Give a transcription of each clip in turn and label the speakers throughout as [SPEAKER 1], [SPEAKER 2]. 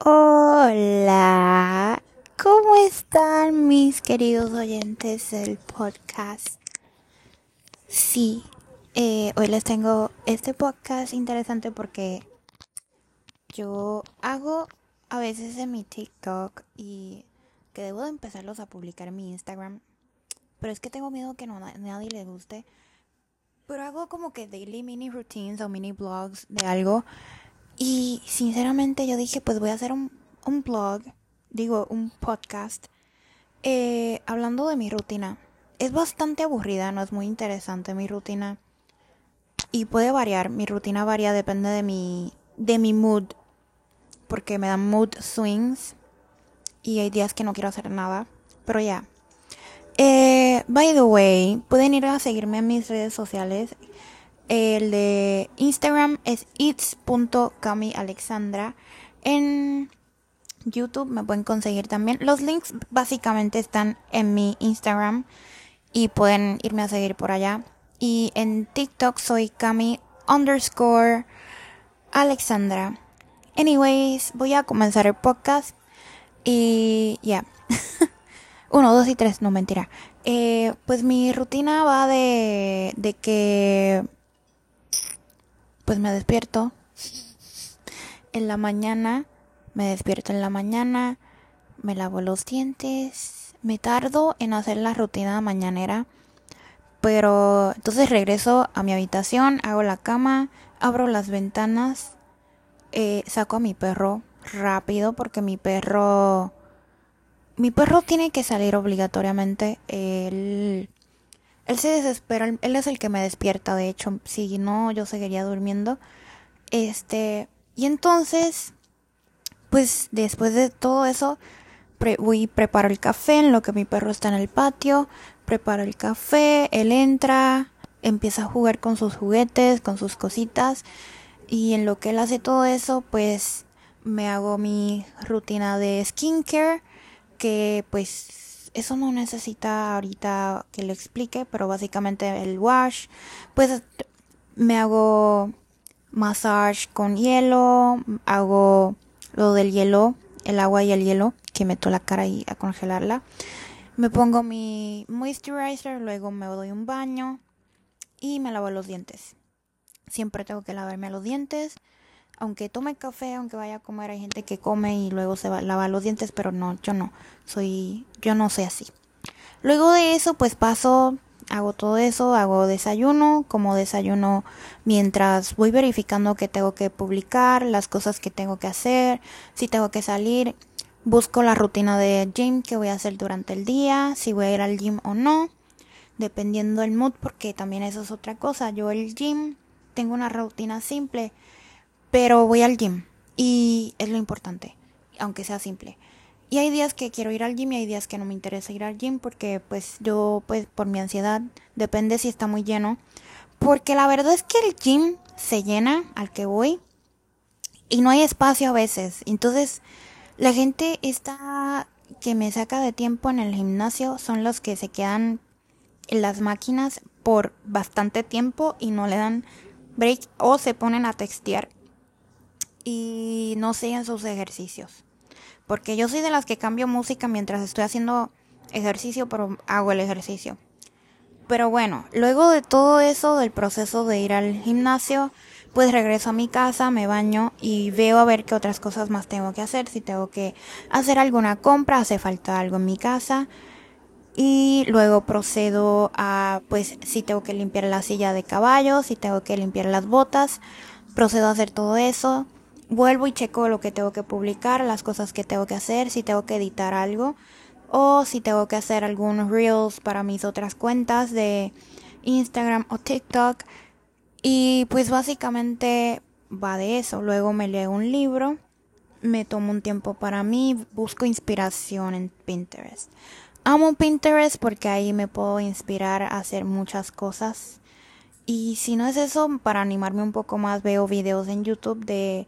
[SPEAKER 1] Hola, ¿cómo están mis queridos oyentes del podcast? Sí, eh, hoy les tengo este podcast interesante porque yo hago a veces en mi TikTok y que debo de empezarlos a publicar en mi Instagram, pero es que tengo miedo que no, nadie le guste. Pero hago como que daily mini routines o mini blogs de algo y sinceramente yo dije, pues voy a hacer un, un blog, digo, un podcast, eh, hablando de mi rutina. Es bastante aburrida, no es muy interesante mi rutina. Y puede variar, mi rutina varía, depende de mi, de mi mood. Porque me dan mood swings. Y hay días que no quiero hacer nada. Pero ya. Eh, by the way, pueden ir a seguirme en mis redes sociales. El de Instagram es its.camialexandra. En YouTube me pueden conseguir también. Los links básicamente están en mi Instagram y pueden irme a seguir por allá. Y en TikTok soy Cami underscore Alexandra. Anyways, voy a comenzar el podcast. Y ya. Uno, dos y tres, no mentira. Eh, pues mi rutina va de, de que pues me despierto en la mañana, me despierto en la mañana, me lavo los dientes, me tardo en hacer la rutina mañanera, pero entonces regreso a mi habitación, hago la cama, abro las ventanas, eh, saco a mi perro rápido porque mi perro mi perro tiene que salir obligatoriamente él se desespera, él es el que me despierta, de hecho, si no, yo seguiría durmiendo. Este, y entonces, pues después de todo eso, voy y preparo el café en lo que mi perro está en el patio, preparo el café, él entra, empieza a jugar con sus juguetes, con sus cositas, y en lo que él hace todo eso, pues me hago mi rutina de skincare, que pues eso no necesita ahorita que lo explique, pero básicamente el wash, pues me hago massage con hielo, hago lo del hielo, el agua y el hielo, que meto la cara y a congelarla. Me pongo mi moisturizer, luego me doy un baño y me lavo los dientes. Siempre tengo que lavarme los dientes aunque tome café, aunque vaya a comer, hay gente que come y luego se va, lava los dientes, pero no, yo no, soy, yo no soy así. Luego de eso, pues paso, hago todo eso, hago desayuno, como desayuno mientras voy verificando que tengo que publicar, las cosas que tengo que hacer, si tengo que salir, busco la rutina de gym que voy a hacer durante el día, si voy a ir al gym o no, dependiendo del mood, porque también eso es otra cosa. Yo el gym tengo una rutina simple pero voy al gym y es lo importante, aunque sea simple. Y hay días que quiero ir al gym y hay días que no me interesa ir al gym porque pues yo pues por mi ansiedad depende si está muy lleno. Porque la verdad es que el gym se llena al que voy y no hay espacio a veces. Entonces la gente está que me saca de tiempo en el gimnasio son los que se quedan en las máquinas por bastante tiempo y no le dan break o se ponen a textear y no siguen sus ejercicios. Porque yo soy de las que cambio música mientras estoy haciendo ejercicio, pero hago el ejercicio. Pero bueno, luego de todo eso, del proceso de ir al gimnasio, pues regreso a mi casa, me baño y veo a ver qué otras cosas más tengo que hacer. Si tengo que hacer alguna compra, hace falta algo en mi casa. Y luego procedo a, pues, si tengo que limpiar la silla de caballo, si tengo que limpiar las botas, procedo a hacer todo eso vuelvo y checo lo que tengo que publicar, las cosas que tengo que hacer, si tengo que editar algo o si tengo que hacer algunos reels para mis otras cuentas de Instagram o TikTok. Y pues básicamente va de eso. Luego me leo un libro, me tomo un tiempo para mí, busco inspiración en Pinterest. Amo Pinterest porque ahí me puedo inspirar a hacer muchas cosas. Y si no es eso, para animarme un poco más, veo videos en YouTube de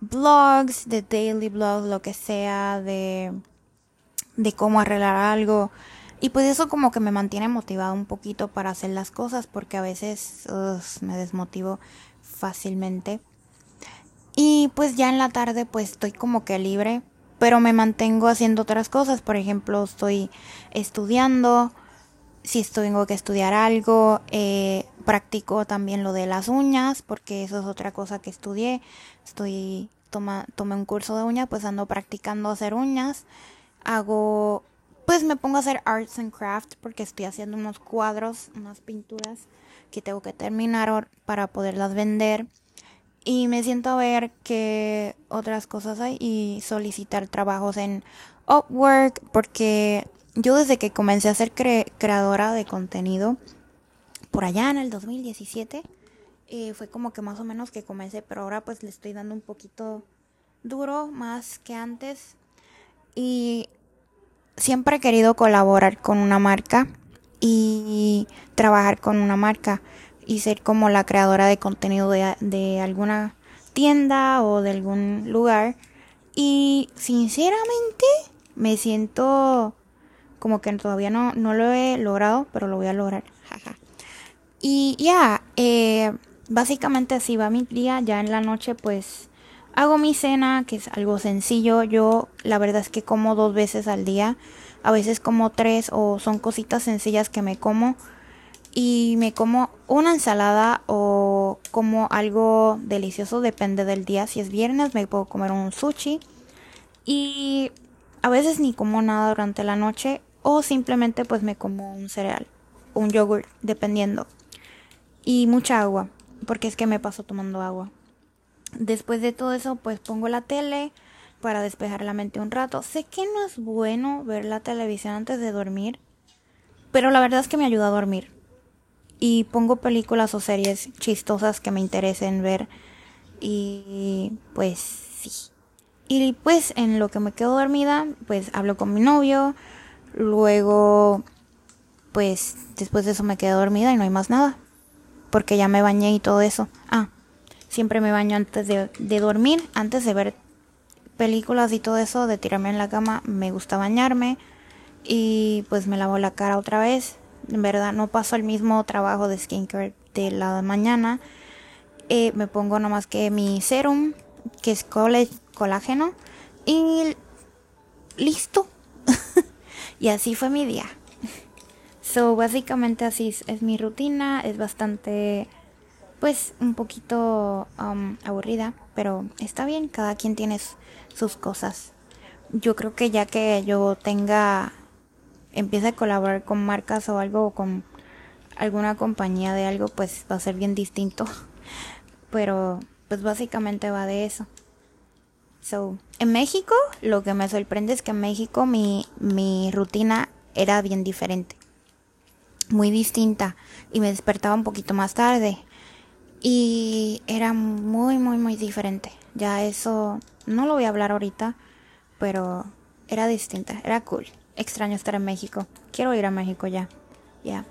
[SPEAKER 1] blogs, de daily blogs, lo que sea, de, de cómo arreglar algo. Y pues eso como que me mantiene motivado un poquito para hacer las cosas porque a veces me desmotivo fácilmente. Y pues ya en la tarde pues estoy como que libre, pero me mantengo haciendo otras cosas. Por ejemplo, estoy estudiando, si tengo que estudiar algo, eh, practico también lo de las uñas, porque eso es otra cosa que estudié. Estoy, toma, tomé un curso de uñas, pues ando practicando hacer uñas. Hago, pues me pongo a hacer arts and crafts, porque estoy haciendo unos cuadros, unas pinturas que tengo que terminar para poderlas vender. Y me siento a ver qué otras cosas hay y solicitar trabajos en Upwork, porque yo desde que comencé a ser creadora de contenido, por allá en el 2017, eh, fue como que más o menos que comencé, pero ahora pues le estoy dando un poquito duro más que antes. Y siempre he querido colaborar con una marca y trabajar con una marca y ser como la creadora de contenido de, de alguna tienda o de algún lugar. Y sinceramente me siento como que todavía no, no lo he logrado, pero lo voy a lograr. Y ya, eh, básicamente así va mi día. Ya en la noche pues hago mi cena, que es algo sencillo. Yo la verdad es que como dos veces al día. A veces como tres o son cositas sencillas que me como. Y me como una ensalada o como algo delicioso, depende del día. Si es viernes me puedo comer un sushi. Y a veces ni como nada durante la noche o simplemente pues me como un cereal, un yogur, dependiendo. Y mucha agua, porque es que me paso tomando agua. Después de todo eso pues pongo la tele para despejar la mente un rato. Sé que no es bueno ver la televisión antes de dormir, pero la verdad es que me ayuda a dormir. Y pongo películas o series chistosas que me interesen ver. Y pues sí. Y pues en lo que me quedo dormida, pues hablo con mi novio, Luego, pues después de eso me quedé dormida y no hay más nada. Porque ya me bañé y todo eso. Ah, siempre me baño antes de, dormir, antes de ver películas y todo eso, de tirarme en la cama. Me gusta bañarme y pues me lavo la cara otra vez. En verdad no paso el mismo trabajo de skincare de la mañana. Eh, me pongo nomás que mi serum, que es colágeno. Y listo. Y así fue mi día. So, básicamente así es, mi rutina. Es bastante, pues, un poquito um, aburrida, pero está bien. Cada quien tiene sus cosas. Yo creo que ya que yo tenga, empiece a colaborar con marcas o algo, o con alguna compañía de algo, pues va a ser bien distinto. Pero, pues básicamente va de eso. So, en México, lo que me sorprende es que en México mi, mi rutina era bien diferente. Muy distinta. Y me despertaba un poquito más tarde. Y era muy, muy, muy diferente. Ya eso no lo voy a hablar ahorita, pero era distinta, era cool. Extraño estar en México. Quiero ir a México ya. Ya.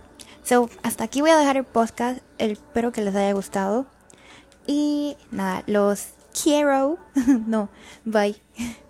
[SPEAKER 1] So, hasta aquí voy a dejar el podcast. Espero que les haya gustado. Y nada, los quiero. no, bye.